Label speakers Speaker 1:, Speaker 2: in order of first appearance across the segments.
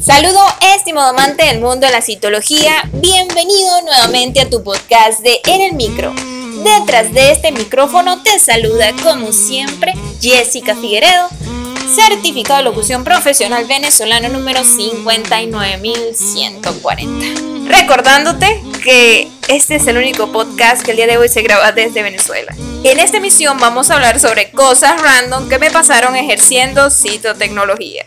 Speaker 1: Saludo estimado amante del mundo de la citología, bienvenido nuevamente a tu podcast de En el Micro. Detrás de este micrófono te saluda como siempre Jessica Figueredo, certificado de locución profesional venezolano número 59140. Recordándote que este es el único podcast que el día de hoy se graba desde Venezuela. En esta emisión vamos a hablar sobre cosas random que me pasaron ejerciendo citotecnología.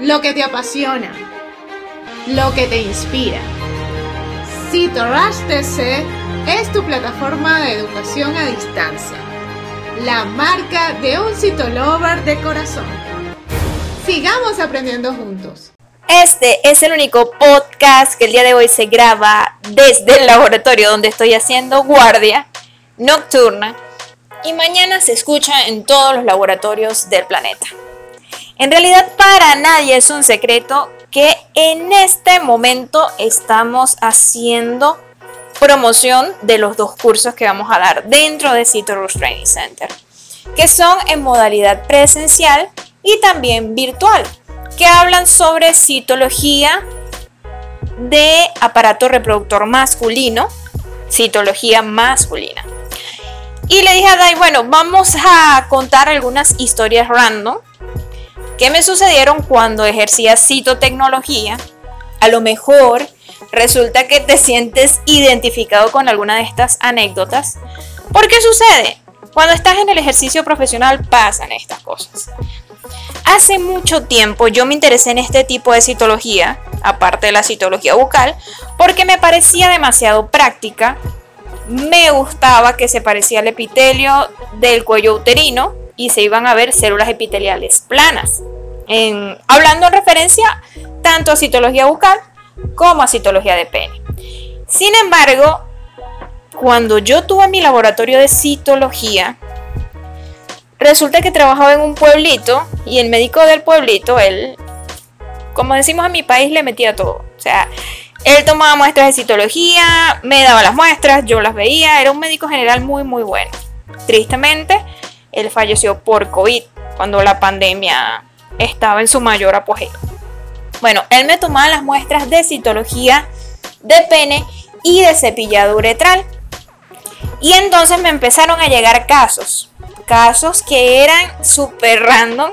Speaker 2: lo que te apasiona, lo que te inspira. CitoRush TC es tu plataforma de educación a distancia, la marca de un citolover de corazón. Sigamos aprendiendo juntos.
Speaker 1: Este es el único podcast que el día de hoy se graba desde el laboratorio donde estoy haciendo guardia nocturna y mañana se escucha en todos los laboratorios del planeta. En realidad para nadie es un secreto que en este momento estamos haciendo promoción de los dos cursos que vamos a dar dentro de Citrus Training Center, que son en modalidad presencial y también virtual que hablan sobre citología de aparato reproductor masculino, citología masculina. Y le dije a Dai, bueno, vamos a contar algunas historias random que me sucedieron cuando ejercía citotecnología. A lo mejor resulta que te sientes identificado con alguna de estas anécdotas. ¿Por qué sucede? Cuando estás en el ejercicio profesional pasan estas cosas. Hace mucho tiempo yo me interesé en este tipo de citología, aparte de la citología bucal, porque me parecía demasiado práctica. Me gustaba que se parecía al epitelio del cuello uterino y se iban a ver células epiteliales planas. hablando en referencia tanto a citología bucal como a citología de pene. Sin embargo, cuando yo tuve mi laboratorio de citología, Resulta que trabajaba en un pueblito y el médico del pueblito, él, como decimos en mi país, le metía todo. O sea, él tomaba muestras de citología, me daba las muestras, yo las veía, era un médico general muy, muy bueno. Tristemente, él falleció por COVID cuando la pandemia estaba en su mayor apogeo. Bueno, él me tomaba las muestras de citología de pene y de cepillado uretral. Y entonces me empezaron a llegar casos casos que eran súper random.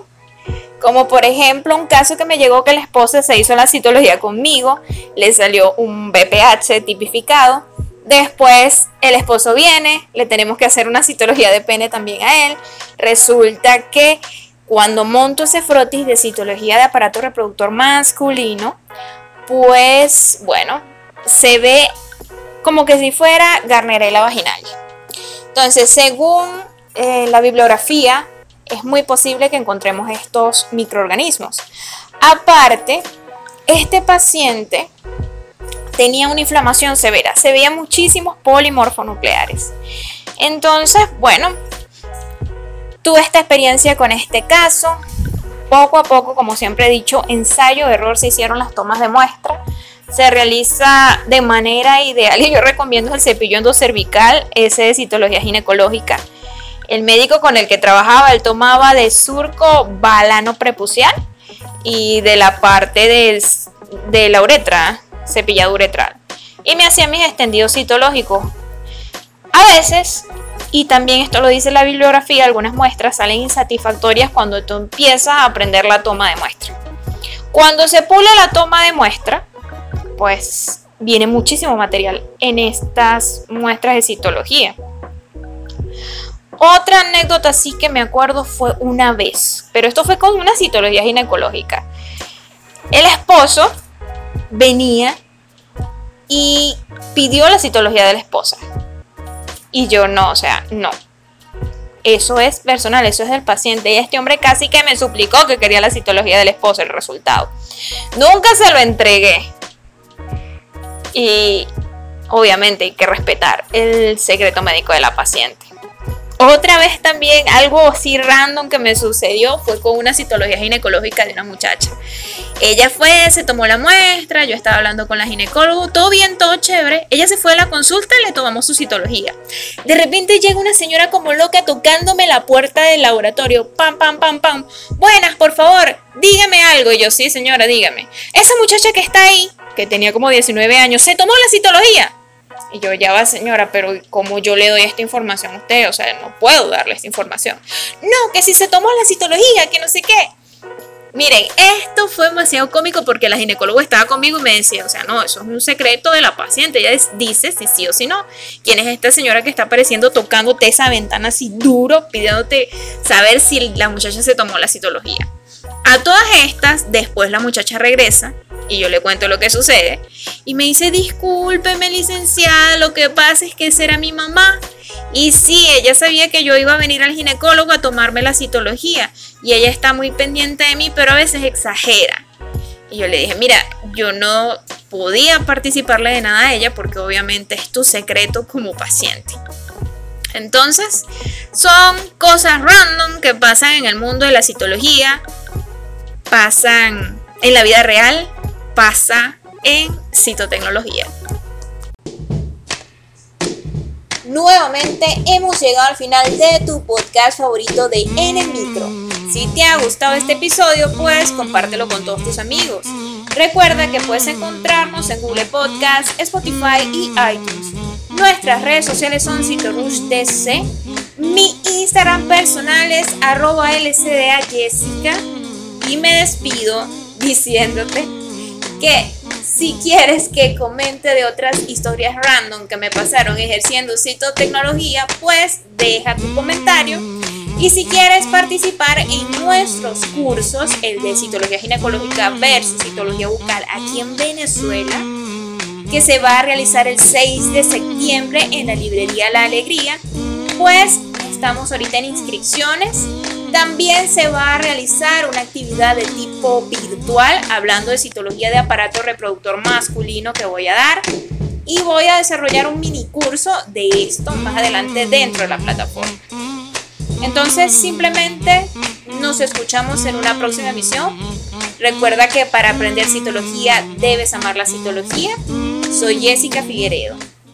Speaker 1: Como por ejemplo un caso que me llegó que la esposa se hizo la citología conmigo, le salió un BPH tipificado. Después el esposo viene, le tenemos que hacer una citología de pene también a él. Resulta que cuando monto ese frotis de citología de aparato reproductor masculino, pues bueno, se ve como que si fuera garnerela vaginal. Entonces, según en la bibliografía es muy posible que encontremos estos microorganismos. Aparte, este paciente tenía una inflamación severa, se veían muchísimos polimorfonucleares. Entonces, bueno, tuve esta experiencia con este caso. Poco a poco, como siempre he dicho, ensayo, error, se hicieron las tomas de muestra. Se realiza de manera ideal y yo recomiendo el cepillo endocervical, ese de citología ginecológica el médico con el que trabajaba, él tomaba de surco balano prepucial y de la parte de la uretra, cepillado uretral. Y me hacía mis extendidos citológicos. A veces, y también esto lo dice la bibliografía, algunas muestras salen insatisfactorias cuando tú empiezas a aprender la toma de muestra. Cuando se pula la toma de muestra, pues viene muchísimo material en estas muestras de citología. Otra anécdota sí que me acuerdo fue una vez, pero esto fue con una citología ginecológica. El esposo venía y pidió la citología de la esposa. Y yo no, o sea, no. Eso es personal, eso es del paciente. Y este hombre casi que me suplicó que quería la citología del esposo, el resultado. Nunca se lo entregué. Y obviamente hay que respetar el secreto médico de la paciente. Otra vez también algo así random que me sucedió fue con una citología ginecológica de una muchacha. Ella fue, se tomó la muestra, yo estaba hablando con la ginecóloga, todo bien, todo chévere. Ella se fue a la consulta y le tomamos su citología. De repente llega una señora como loca tocándome la puerta del laboratorio. Pam, pam, pam, pam. Buenas, por favor, dígame algo. Y yo, sí, señora, dígame. Esa muchacha que está ahí, que tenía como 19 años, se tomó la citología. Y yo, ya va señora, pero ¿cómo yo le doy esta información a usted? O sea, no puedo darle esta información. No, que si se tomó la citología, que no sé qué. Miren, esto fue demasiado cómico porque la ginecóloga estaba conmigo y me decía, o sea, no, eso es un secreto de la paciente. Ella dice si sí o si no. ¿Quién es esta señora que está apareciendo tocándote esa ventana así duro, pidiéndote saber si la muchacha se tomó la citología? A todas estas, después la muchacha regresa y yo le cuento lo que sucede. Y me dice, discúlpeme licenciada, lo que pasa es que esa mi mamá. Y sí, ella sabía que yo iba a venir al ginecólogo a tomarme la citología. Y ella está muy pendiente de mí, pero a veces exagera. Y yo le dije, mira, yo no podía participarle de nada a ella porque obviamente es tu secreto como paciente. Entonces, son cosas random que pasan en el mundo de la citología, pasan en la vida real, pasa en citotecnología. Nuevamente hemos llegado al final de tu podcast favorito de En el Micro. Si te ha gustado este episodio, pues compártelo con todos tus amigos. Recuerda que puedes encontrarnos en Google Podcast, Spotify y iTunes. Nuestras redes sociales son CitoRushDC. Mi Instagram personal es arroba Jessica. Y me despido diciéndote que si quieres que comente de otras historias random que me pasaron ejerciendo citotecnología, pues deja tu comentario. Y si quieres participar en nuestros cursos, el de citología ginecológica versus citología bucal aquí en Venezuela, que se va a realizar el 6 de septiembre en la librería La Alegría, pues estamos ahorita en inscripciones también se va a realizar una actividad de tipo virtual, hablando de citología de aparato reproductor masculino que voy a dar. Y voy a desarrollar un mini curso de esto más adelante dentro de la plataforma. Entonces simplemente nos escuchamos en una próxima emisión. Recuerda que para aprender citología debes amar la citología. Soy Jessica Figueredo.